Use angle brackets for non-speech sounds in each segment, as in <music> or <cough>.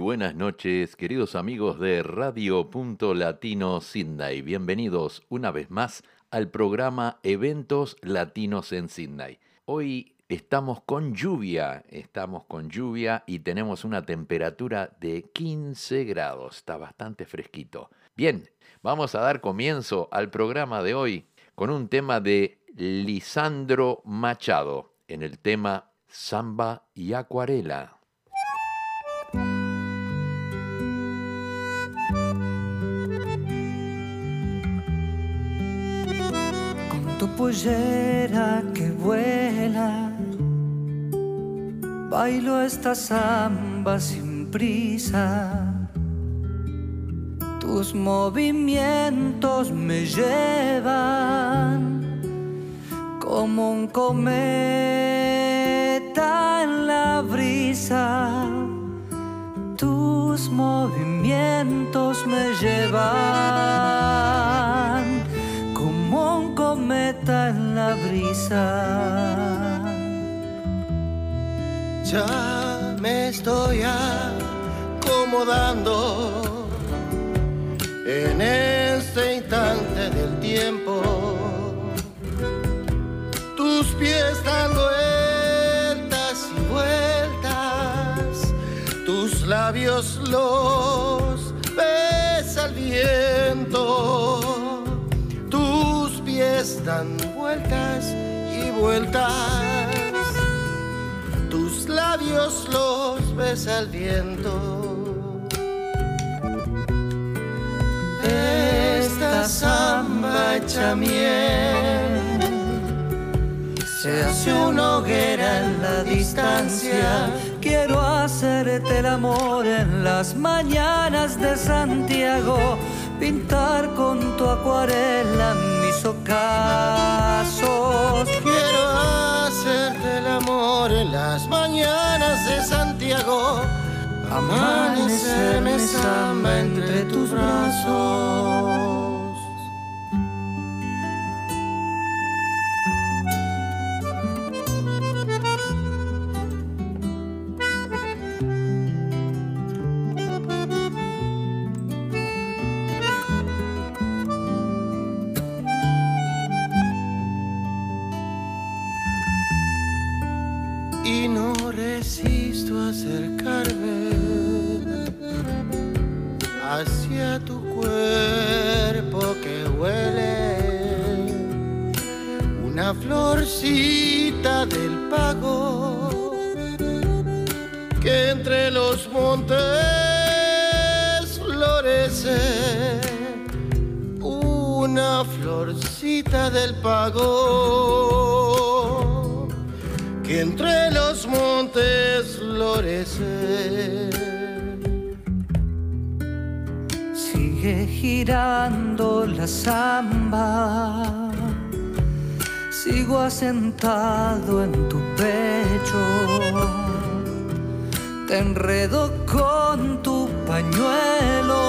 Buenas noches, queridos amigos de Radio Punto Latino Sydney. Bienvenidos una vez más al programa Eventos Latinos en Sydney. Hoy estamos con lluvia, estamos con lluvia y tenemos una temperatura de 15 grados. Está bastante fresquito. Bien, vamos a dar comienzo al programa de hoy con un tema de Lisandro Machado en el tema Samba y Acuarela. Pollera que vuela, bailo esta samba sin prisa. Tus movimientos me llevan como un cometa en la brisa. Tus movimientos me llevan brisa. Ya me estoy acomodando en este instante del tiempo. Tus pies dan vueltas y vueltas, tus labios los besa el viento. Tus pies dan vueltas y vueltas, tus labios los besa el viento. esta samba hecha miel. Se hace una hoguera en la distancia. Quiero hacerte el amor en las mañanas de Santiago, pintar con tu acuarela ocasos. Quiero hacerte el amor en las mañanas de Santiago. Amanecerme samba entre tus brazos. Tu cuerpo que huele una florcita del pago que entre los montes florece una florcita del pago que entre los montes florece. Sigue girando la samba, sigo asentado en tu pecho, te enredo con tu pañuelo,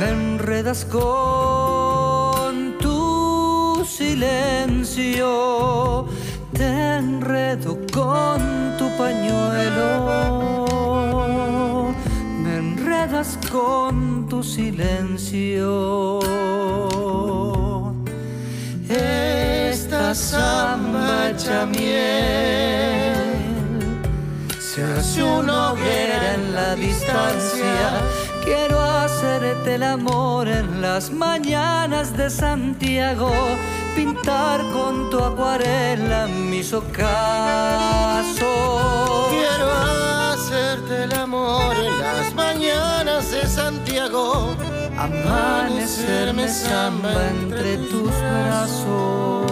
me enredas con tu silencio. Te enredo con tu pañuelo, con tu silencio. Esta samba miel se hace una hoguera en la distancia. Quiero hacerte el amor en las mañanas de Santiago pintar con tu acuarela mis ocasos. Quiero hacerte el amor en las mañanas de Santiago. Amanecerme samba entre tus brazos.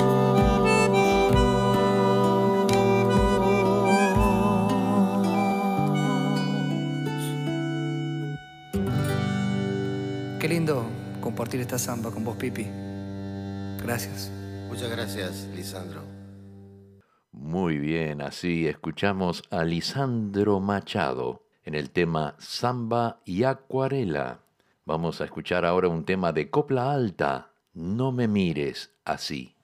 Qué lindo compartir esta samba con vos, Pipi. Gracias. Muchas gracias, Lisandro. Muy bien, así escuchamos a Lisandro Machado en el tema Samba y Acuarela. Vamos a escuchar ahora un tema de copla alta, No me mires así.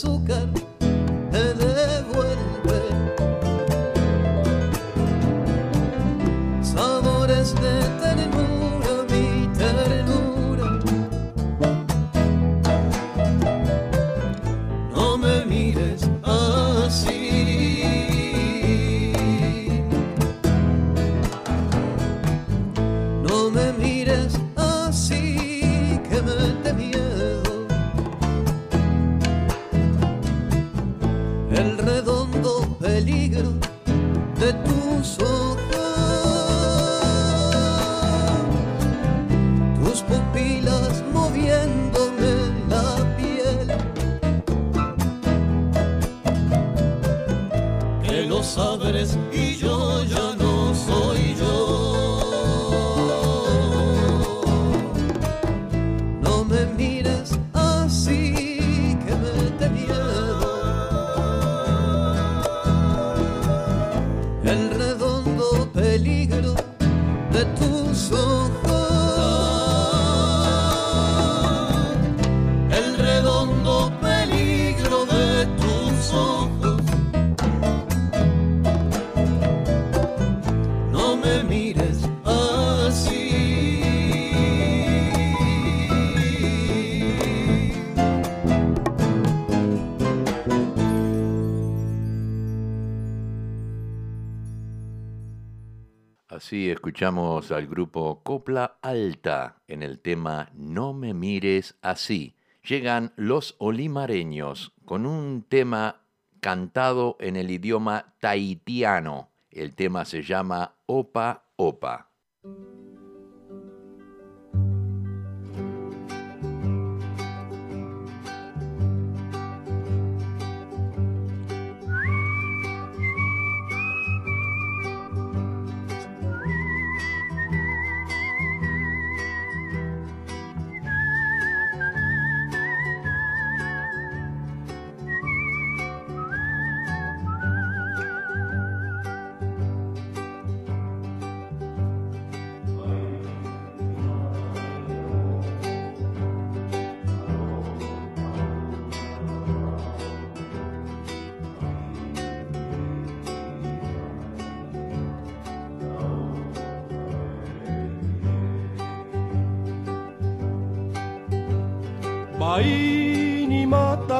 açúcar. Sí, escuchamos al grupo Copla Alta en el tema No me mires así. Llegan los olimareños con un tema cantado en el idioma tahitiano. El tema se llama Opa Opa.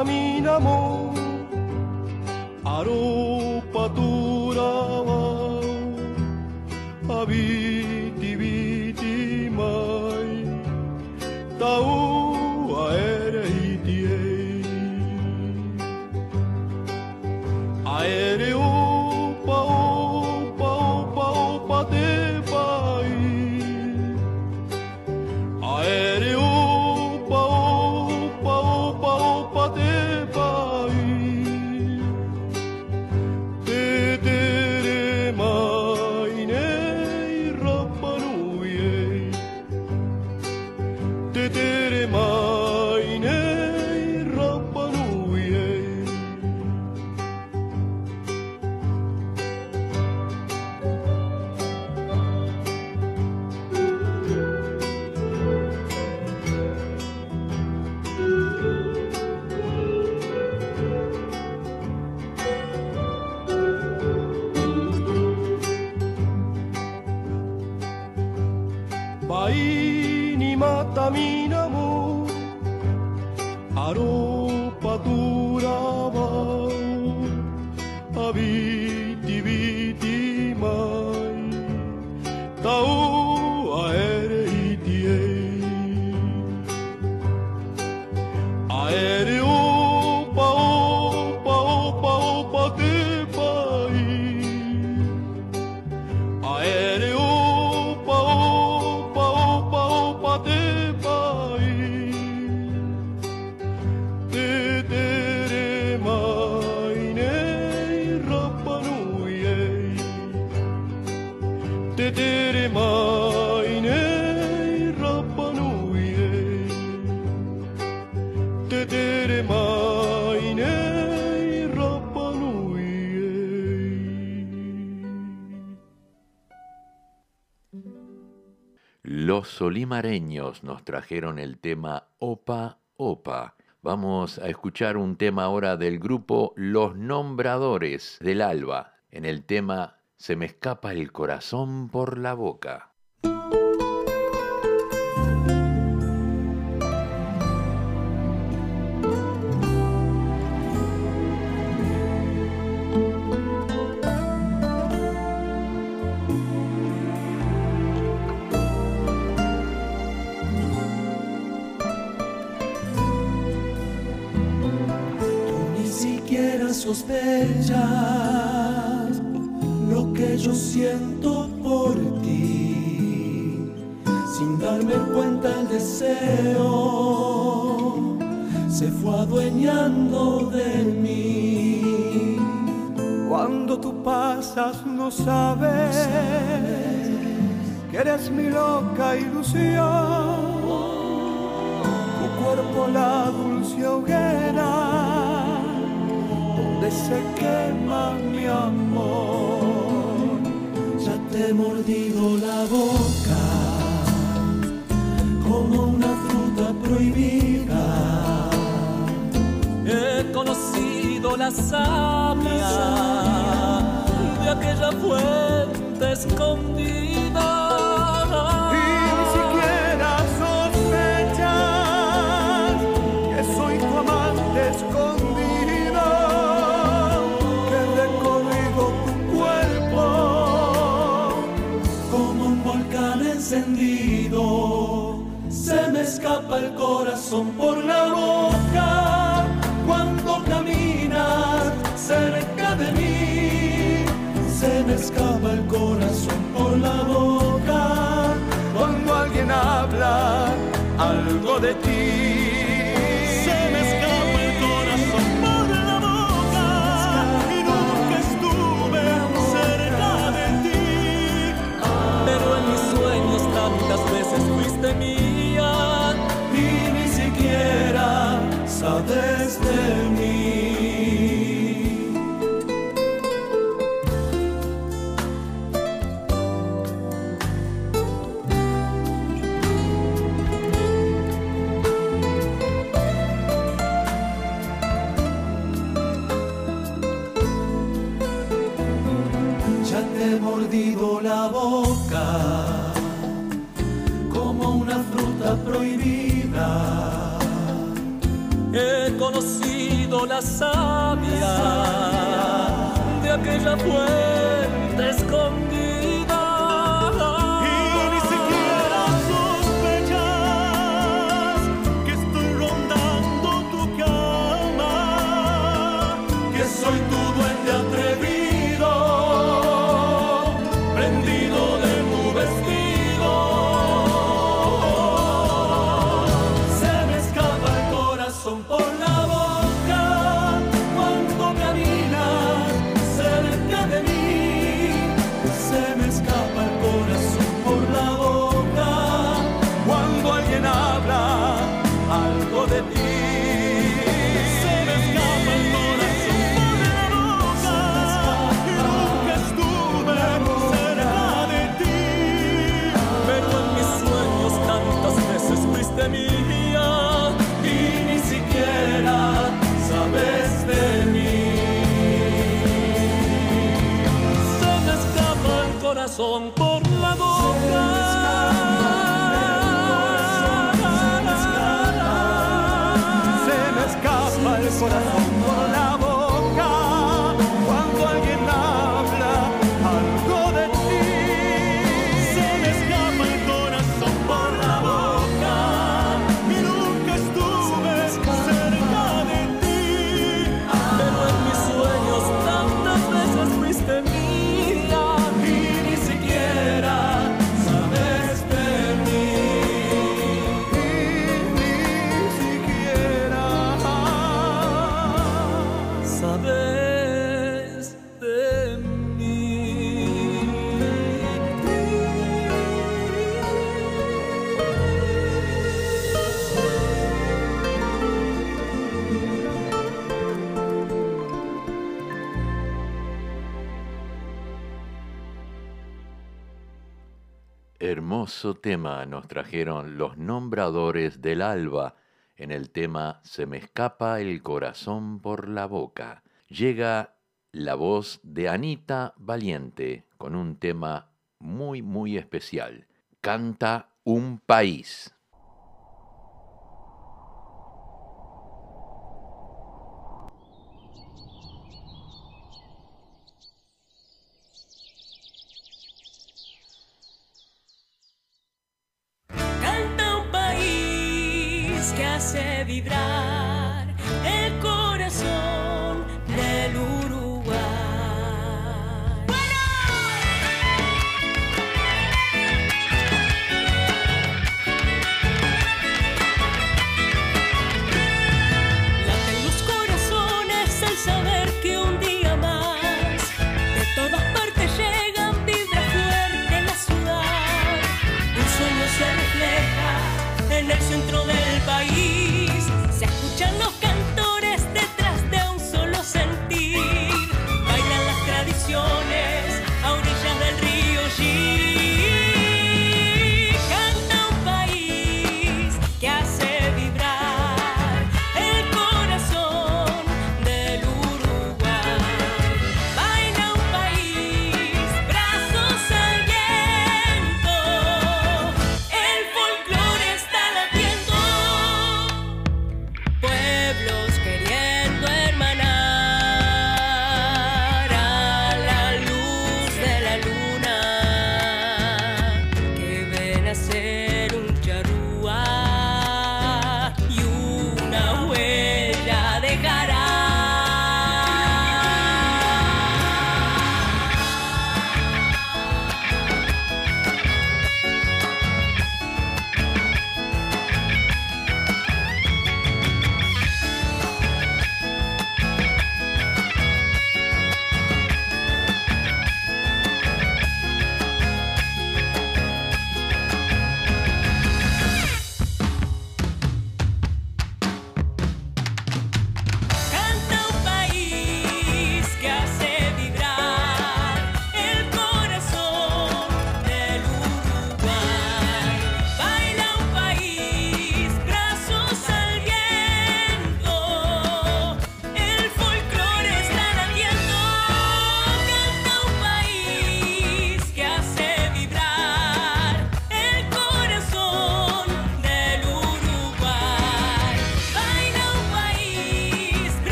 caminamos. 愛にまた皆もあろう Los solimareños nos trajeron el tema Opa Opa. Vamos a escuchar un tema ahora del grupo Los Nombradores del Alba, en el tema Se me escapa el corazón por la boca. se fue adueñando de mí. Cuando tú pasas no sabes, que eres mi loca ilusión. Tu cuerpo la dulce hoguera donde se quema mi amor. Ya te he mordido la boca como una fruta prohibida He conocido la savia de aquella fuente escondida. Y ni siquiera sospechar que soy tu amante escondida. He recorrido tu cuerpo como un volcán encendido. Se me escapa el corazón por la boca. acaba el corazón por la boca cuando alguien habla algo de ti. sido la savia de aquella fuente escondida. corazón por la boca. Se me escapa el corazón. Hermoso tema nos trajeron los nombradores del alba en el tema Se me escapa el corazón por la boca. Llega la voz de Anita Valiente con un tema muy muy especial. Canta un país. hace vibrar el corazón.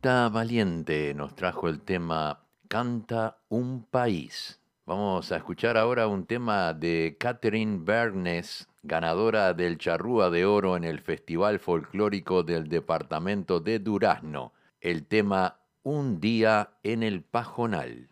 Valiente nos trajo el tema Canta un país. Vamos a escuchar ahora un tema de Catherine Bernes, ganadora del Charrúa de Oro en el Festival Folclórico del Departamento de Durazno. El tema Un día en el Pajonal.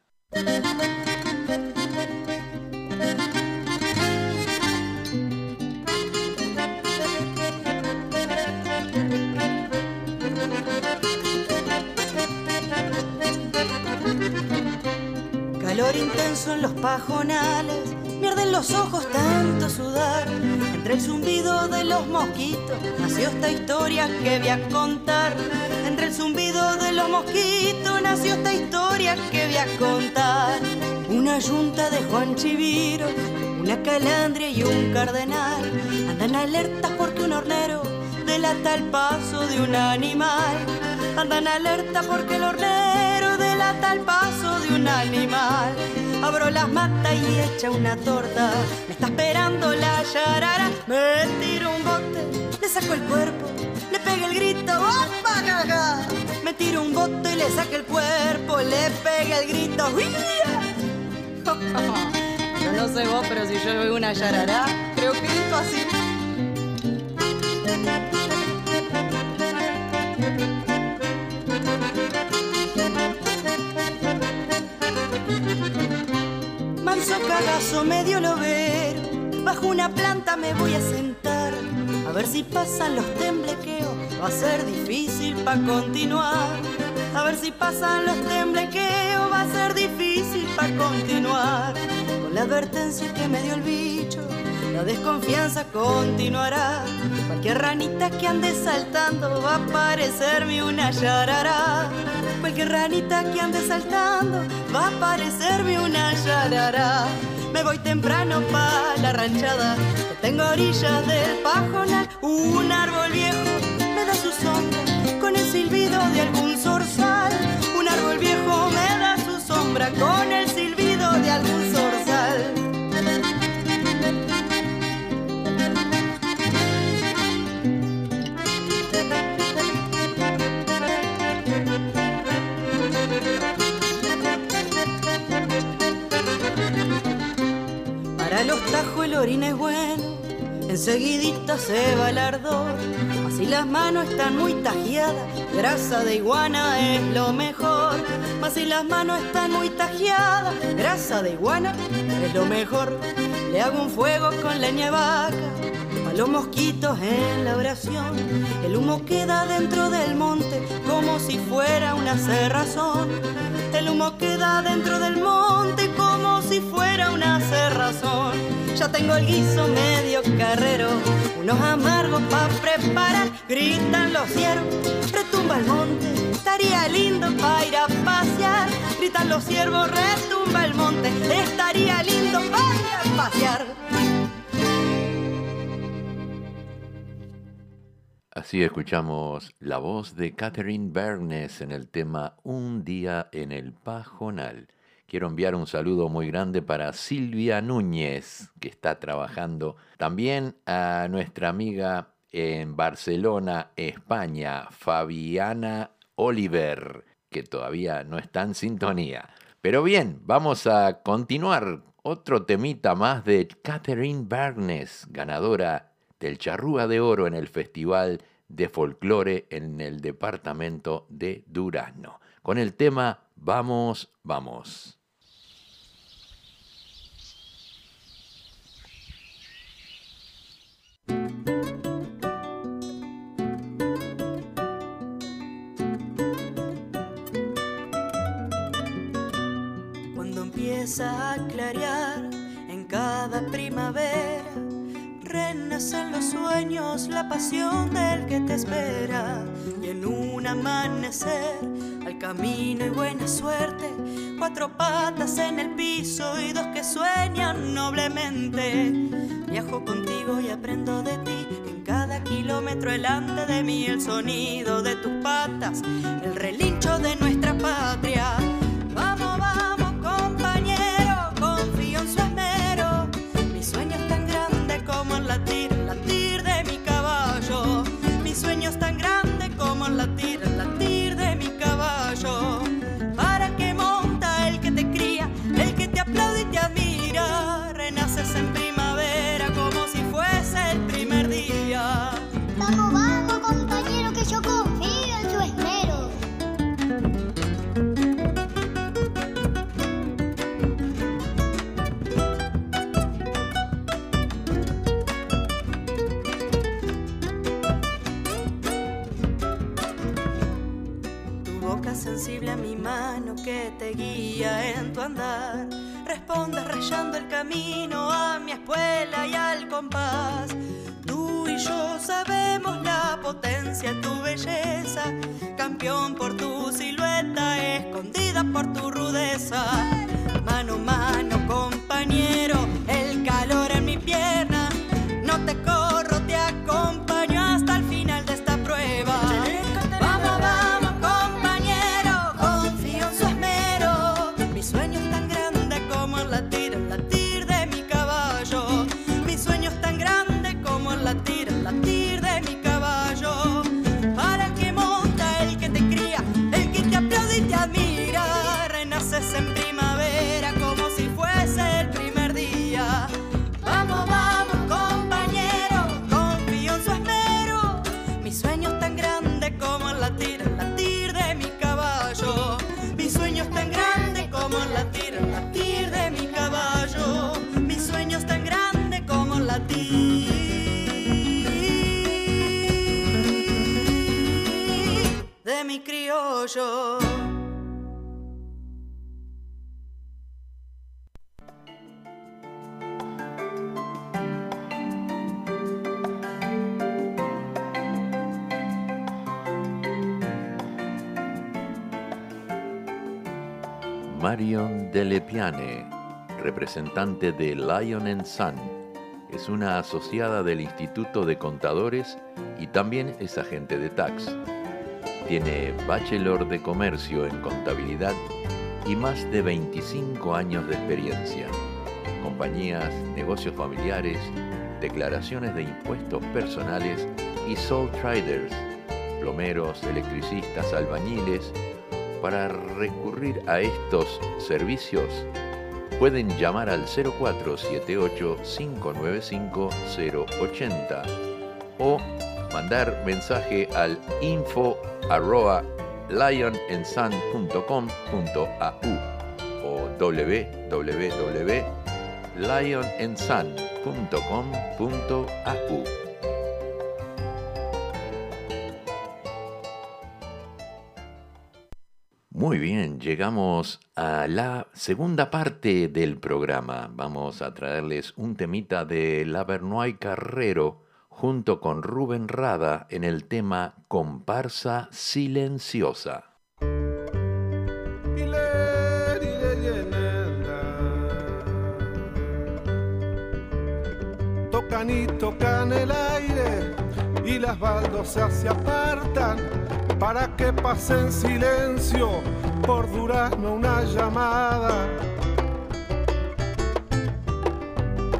Intenso en los pajonales, pierden los ojos tanto sudar. Entre el zumbido de los mosquitos nació esta historia que voy a contar. Entre el zumbido de los mosquitos nació esta historia que voy a contar. Una yunta de Juan Chiviro, una calandria y un cardenal andan alertas porque un hornero delata el paso de un animal. Andan alerta porque el hornero delata el paso un animal. Abro las matas y echa una torta. Me está esperando la yarara. Me tiro un bote, le saco el cuerpo, le pega el grito. ¡Opa, gaga! Me tiro un bote y le saco el cuerpo, le pega el grito. Yo <laughs> no sé vos, pero si yo veo una yarara, creo que grito así. Manso cagazo medio lobero, bajo una planta me voy a sentar. A ver si pasan los temblequeos, va a ser difícil pa' continuar. A ver si pasan los temblequeos, va a ser difícil pa' continuar. Con la advertencia que me dio el bicho, la desconfianza continuará. Cualquier ranita que ande saltando va a parecerme una yarara. Cualquier ranita que ande saltando va a parecerme una yarara. Me voy temprano pa' la ranchada, tengo orillas del pajonal. Un árbol viejo me da su sombra enseguidita se va el ardor. Así las manos están muy tajeadas, grasa de iguana es lo mejor. Si las manos están muy tajeadas, grasa de iguana es lo mejor. Le hago un fuego con leña vaca, a los mosquitos en la oración. El humo queda dentro del monte como si fuera una cerrazón. El humo queda dentro del monte como si fuera una cerrazón. Ya tengo el guiso medio carrero, unos amargos pa' preparar. Gritan los ciervos, retumba el monte, estaría lindo pa' ir a pasear. Gritan los ciervos, retumba el monte, estaría lindo pa' ir a pasear. Así escuchamos la voz de Catherine Bernes en el tema Un día en el Pajonal. Quiero enviar un saludo muy grande para Silvia Núñez, que está trabajando. También a nuestra amiga en Barcelona, España, Fabiana Oliver, que todavía no está en sintonía. Pero bien, vamos a continuar. Otro temita más de Catherine Bernes, ganadora del Charrúa de Oro en el Festival de Folclore en el departamento de Durazno, con el tema Vamos, vamos. A clarear en cada primavera, renacen los sueños, la pasión del que te espera. Y en un amanecer, al camino y buena suerte, cuatro patas en el piso y dos que sueñan noblemente. Viajo contigo y aprendo de ti. En cada kilómetro delante de mí el sonido de tus patas, el relincho de nuestra patria. Guía en tu andar. Responde rayando el camino a mi escuela y al compás. Tú y yo sabemos la potencia de tu belleza, campeón por tu silueta, escondida por tu rudeza. Mano mano, compañero, Delepiane, representante de Lion Sun, es una asociada del Instituto de Contadores y también es agente de tax. Tiene Bachelor de Comercio en Contabilidad y más de 25 años de experiencia. Compañías, negocios familiares, declaraciones de impuestos personales y sole traders, plomeros, electricistas, albañiles. Para recurrir a estos servicios, pueden llamar al 0478-595-080 o mandar mensaje al info arroba lionandsun.com.au o www.lionandsun.com.au. Muy bien, llegamos a la segunda parte del programa. Vamos a traerles un temita de Lavernoy Carrero junto con Rubén Rada en el tema Comparsa Silenciosa. Tocan y tocan el aire y las baldosas se apartan para que pase en silencio por durazno una llamada.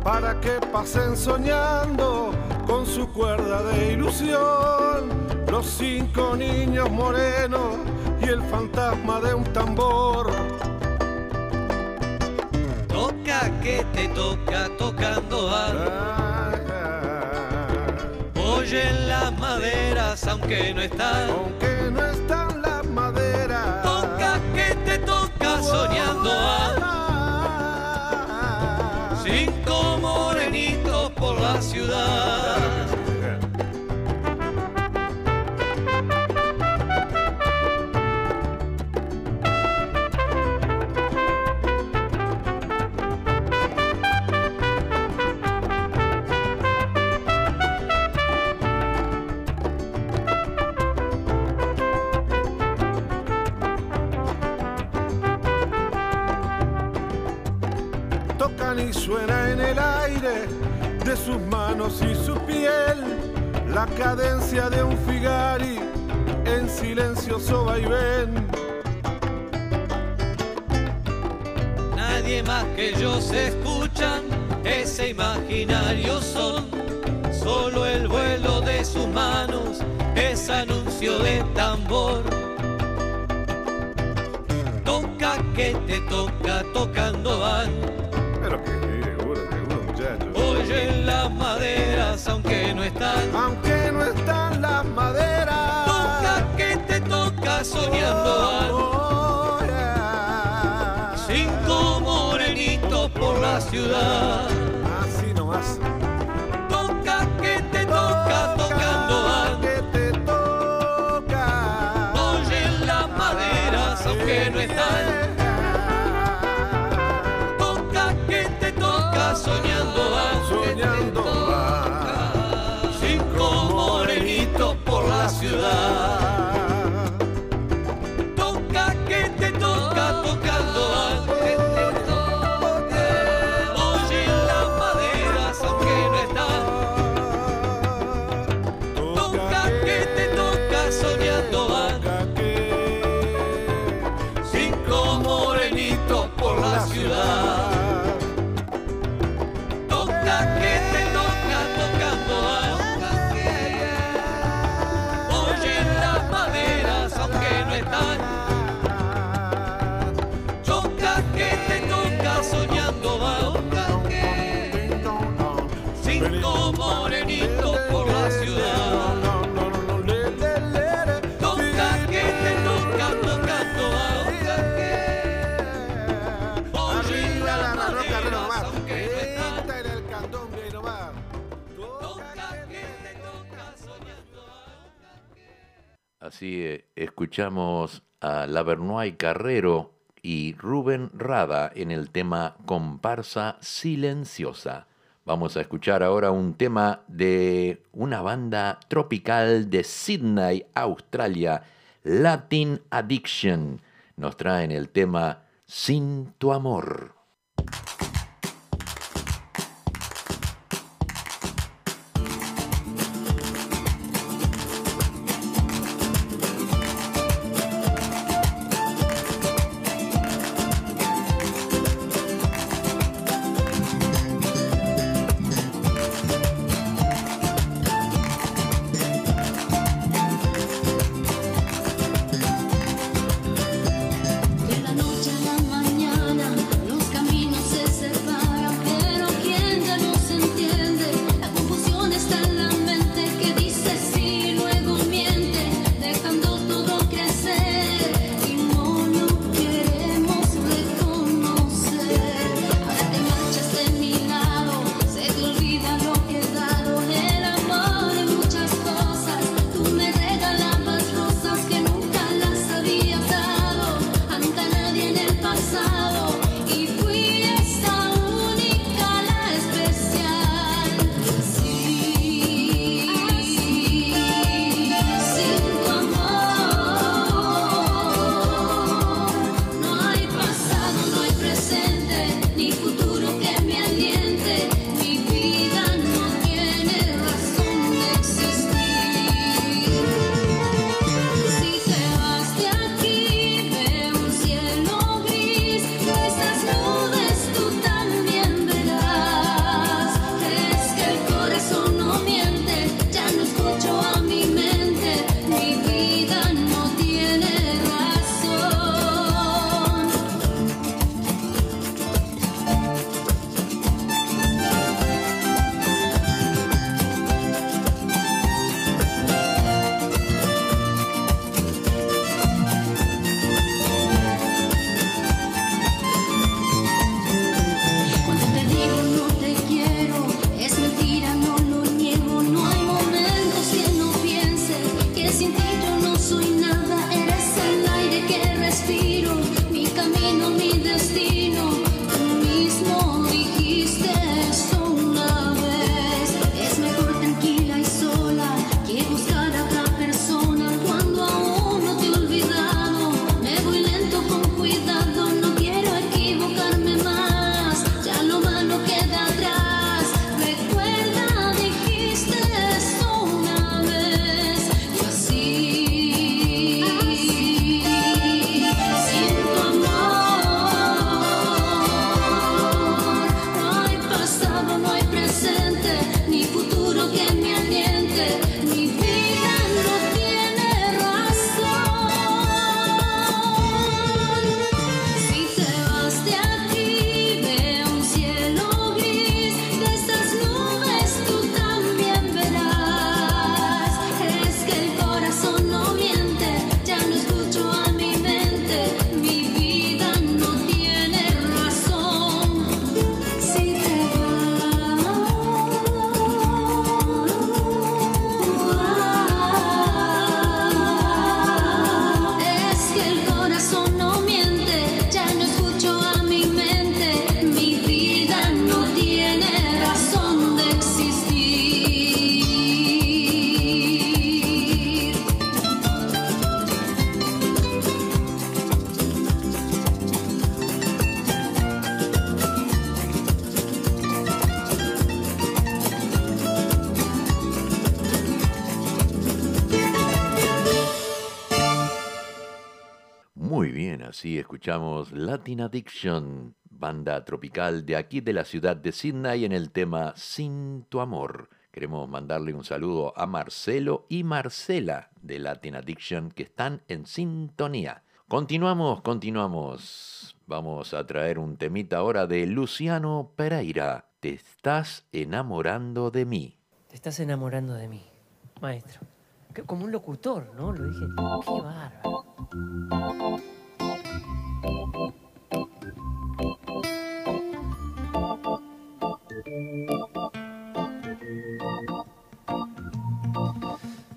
Para que pasen soñando con su cuerda de ilusión los cinco niños morenos y el fantasma de un tambor. Toca que te toca tocando algo. Oyen las maderas aunque no están. Aunque no están las maderas. Toca que te toca soñando algo. Manos y su piel la cadencia de un figari en silencioso vaivén. Nadie más que ellos escuchan ese imaginario son. Solo el vuelo de sus manos es anuncio de tambor. Toca que te toca tocando van. Aunque no están. Aunque no están las maderas. Toca que te toca soñando. Oh, yeah. Cinco morenitos por la ciudad. Así eh, escuchamos a Lavernoy Carrero y Rubén Rada en el tema Comparsa Silenciosa. Vamos a escuchar ahora un tema de una banda tropical de Sydney, Australia, Latin Addiction. Nos traen el tema Sin tu amor. escuchamos Latin Addiction, banda tropical de aquí de la ciudad de Sydney en el tema Sin tu amor. Queremos mandarle un saludo a Marcelo y Marcela de Latin Addiction que están en sintonía. Continuamos, continuamos. Vamos a traer un temita ahora de Luciano Pereira. Te estás enamorando de mí. Te estás enamorando de mí, maestro. Como un locutor, ¿no? Lo dije. Qué bárbaro.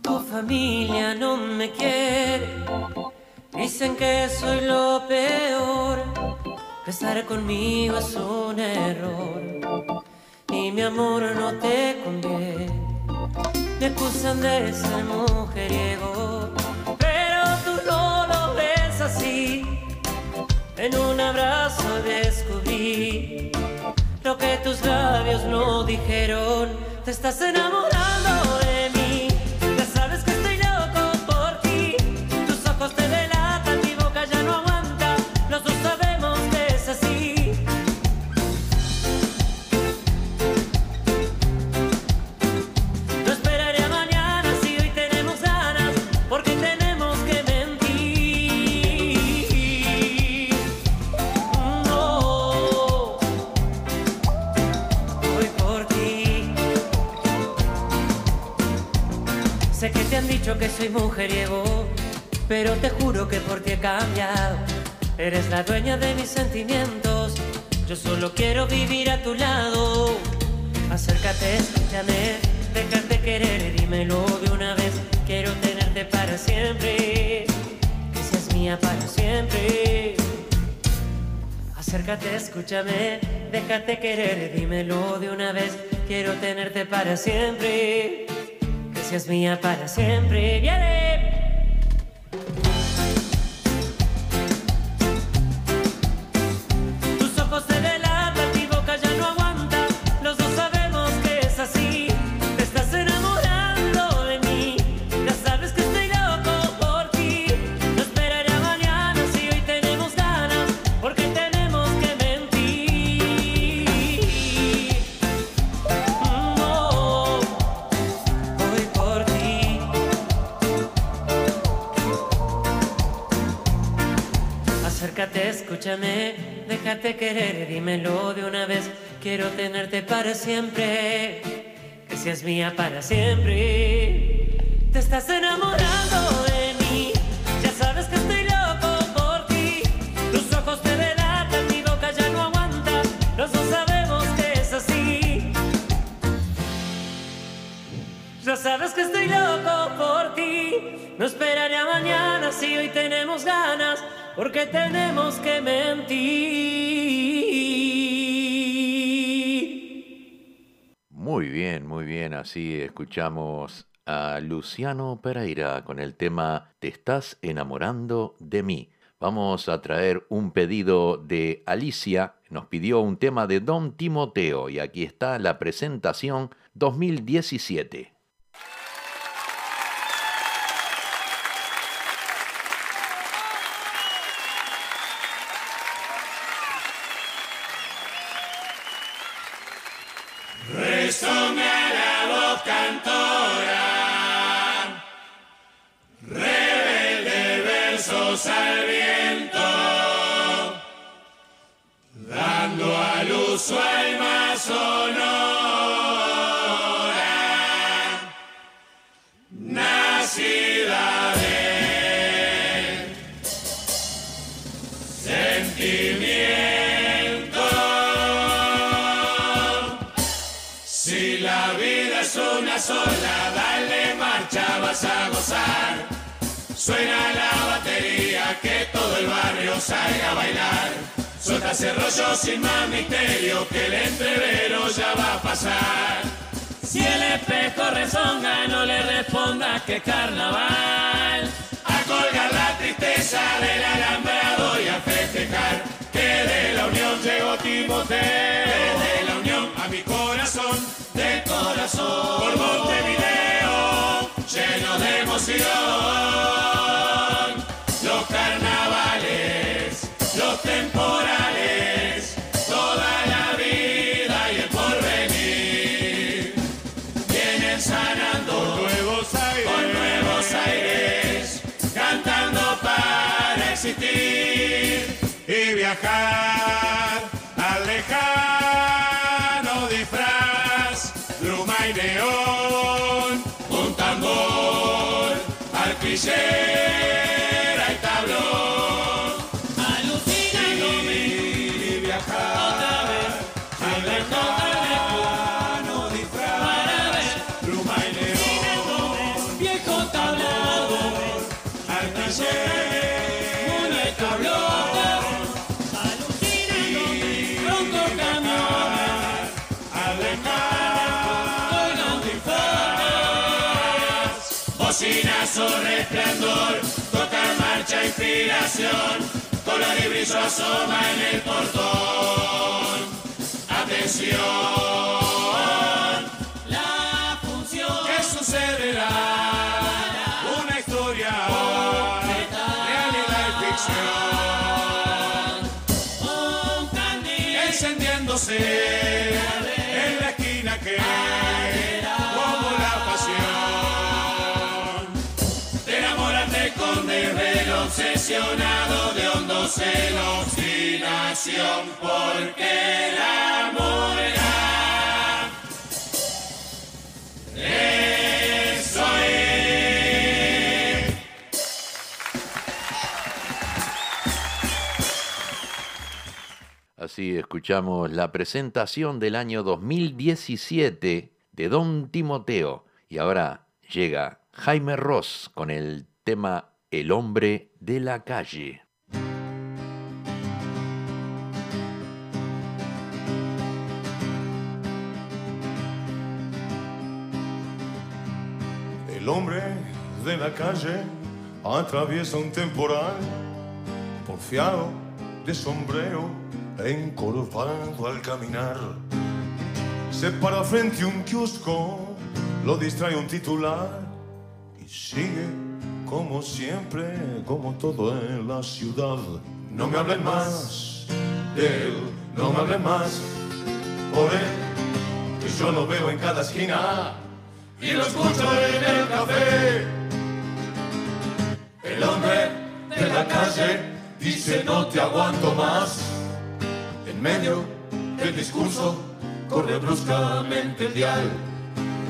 Tu familia no me quiere. Dicen que soy lo peor. Estar conmigo es un error. Y mi amor no te conviene. Me acusan de ser mujeriego. Pero tú no lo ves así. En un abrazo descubrí lo que tus labios no dijeron. Te estás enamorando dicho que soy mujeriego, pero te juro que por ti he cambiado. Eres la dueña de mis sentimientos, yo solo quiero vivir a tu lado. Acércate, escúchame, déjate querer dímelo de una vez. Quiero tenerte para siempre, que seas mía para siempre. Acércate, escúchame, déjate querer dímelo de una vez. Quiero tenerte para siempre, seas mía para siempre. ¡Viene! Déjate querer, dímelo de una vez. Quiero tenerte para siempre, que seas mía para siempre. Te estás enamorando de mí, ya sabes que estoy loco por ti. Tus ojos te delatan, mi boca ya no aguanta. Los dos sabemos que es así. Ya sabes que estoy loco por ti. No esperaré a mañana si hoy tenemos ganas, porque tenemos que mentir. Muy bien, muy bien. Así escuchamos a Luciano Pereira con el tema Te estás enamorando de mí. Vamos a traer un pedido de Alicia. Nos pidió un tema de Don Timoteo y aquí está la presentación 2017. Mirar al lejano disfraz, pluma y neón, un tambor, arpillera y tablón. Alucinándome Y viajar otra vez. al lejano disfraz, para ver. pluma y neón, viejo tablado, arpillera Bocinazo, resplandor, toca marcha, inspiración, color y brillo asoma en el portón. Atención, la función ¿qué sucederá? Una historia, realidad y ficción. un candil encendiéndose en la esquina que obsesionado de hondo celo obstinación porque el amor era eso es Así escuchamos la presentación del año 2017 de Don Timoteo. Y ahora llega Jaime Ross con el tema El hombre de la calle. El hombre de la calle atraviesa un temporal, porfiado de sombrero, encorvado al caminar. Se para frente a un kiosco, lo distrae un titular y sigue como siempre, como todo en la ciudad. No me hablen más de él, no me hablen más por él, que yo lo veo en cada esquina y lo escucho en el café. El hombre de la calle dice no te aguanto más. En medio del discurso corre bruscamente el dial.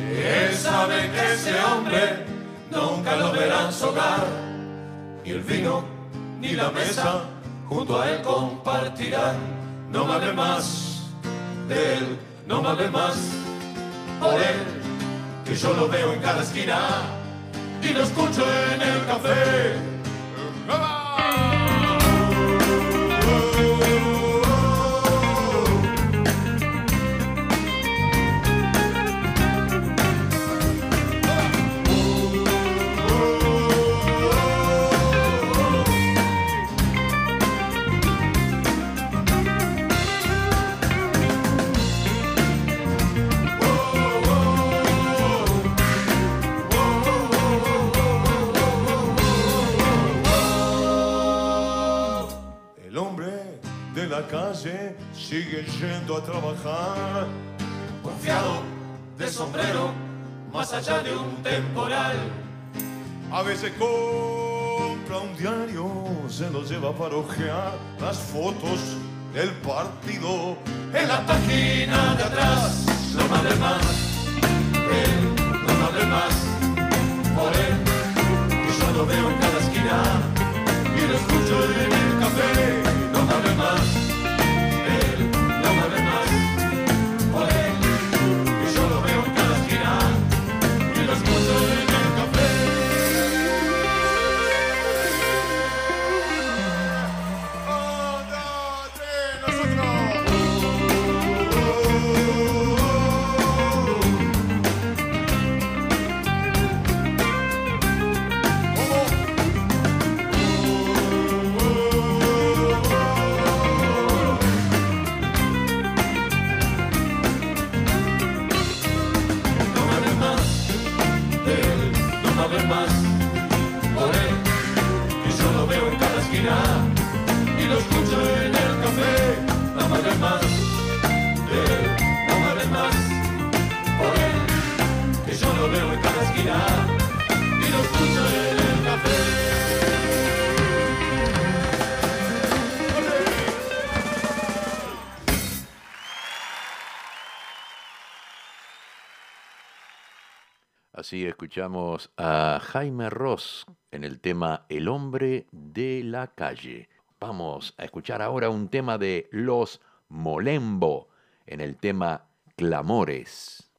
Él sabe que ese hombre nunca lo verá en su hogar. Ni el vino ni la mesa junto a él compartirán. No me más de él, no me más por él que yo lo veo en cada esquina y lo escucho en el café. Calle sigue yendo a trabajar, confiado de sombrero, más allá de un temporal. A veces compra un diario, se lo lleva para ojear las fotos del partido en la página de atrás. No me hable más, él, no me hable más, por él, que yo lo veo en cada esquina más, eh, no me ven más, por él, que yo lo veo en cada esquina y lo escucho en el café. Así escuchamos a Jaime Ross en el tema El hombre de la calle. Vamos a escuchar ahora un tema de Los Molembo en el tema Clamores.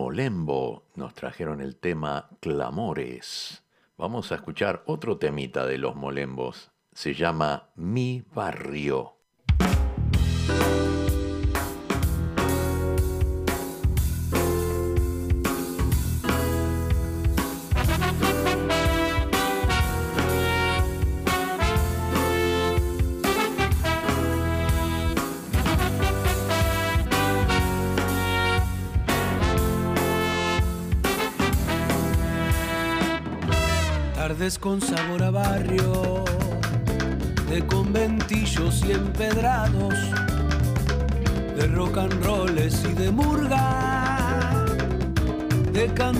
Molembo nos trajeron el tema Clamores. Vamos a escuchar otro temita de los Molembos. Se llama Mi Barrio.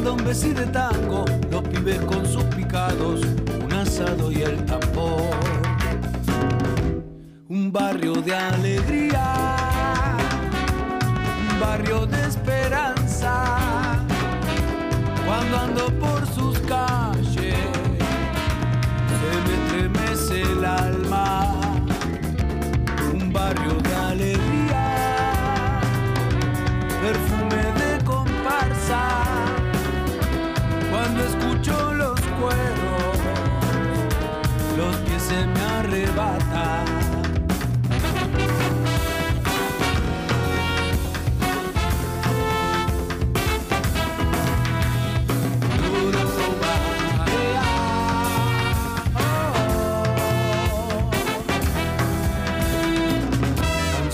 Candombes y de tango, los pibes con sus picados, un asado y el tambor. Un barrio de alegría, un barrio de esperanza. Cuando ando por sus calles,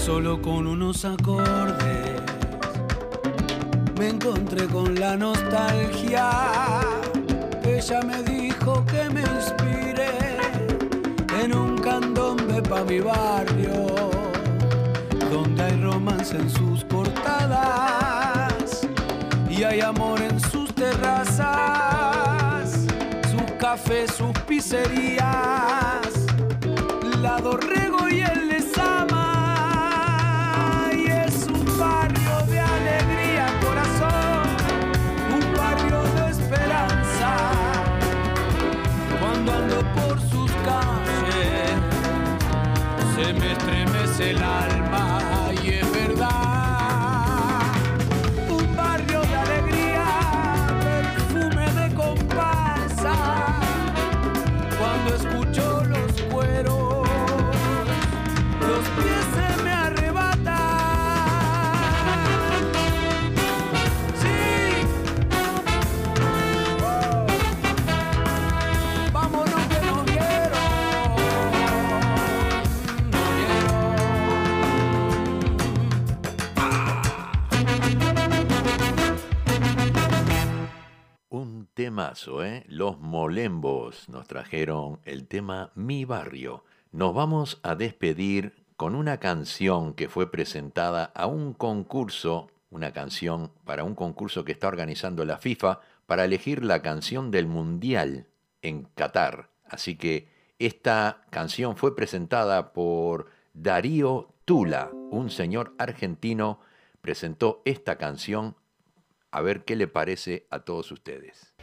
solo con unos acordes me encontré con la nostalgia. Ella me dijo que me inspire en un candombe pa' mi barrio, donde hay romance en sus portadas y hay amor en sus terrazas, sus cafés, sus pizzerías, la Dorrego y el por sus calles, se me estremece el alma temazo, ¿eh? Los Molembos nos trajeron el tema Mi Barrio. Nos vamos a despedir con una canción que fue presentada a un concurso, una canción para un concurso que está organizando la FIFA para elegir la canción del Mundial en Qatar. Así que esta canción fue presentada por Darío Tula, un señor argentino, presentó esta canción a ver qué le parece a todos ustedes.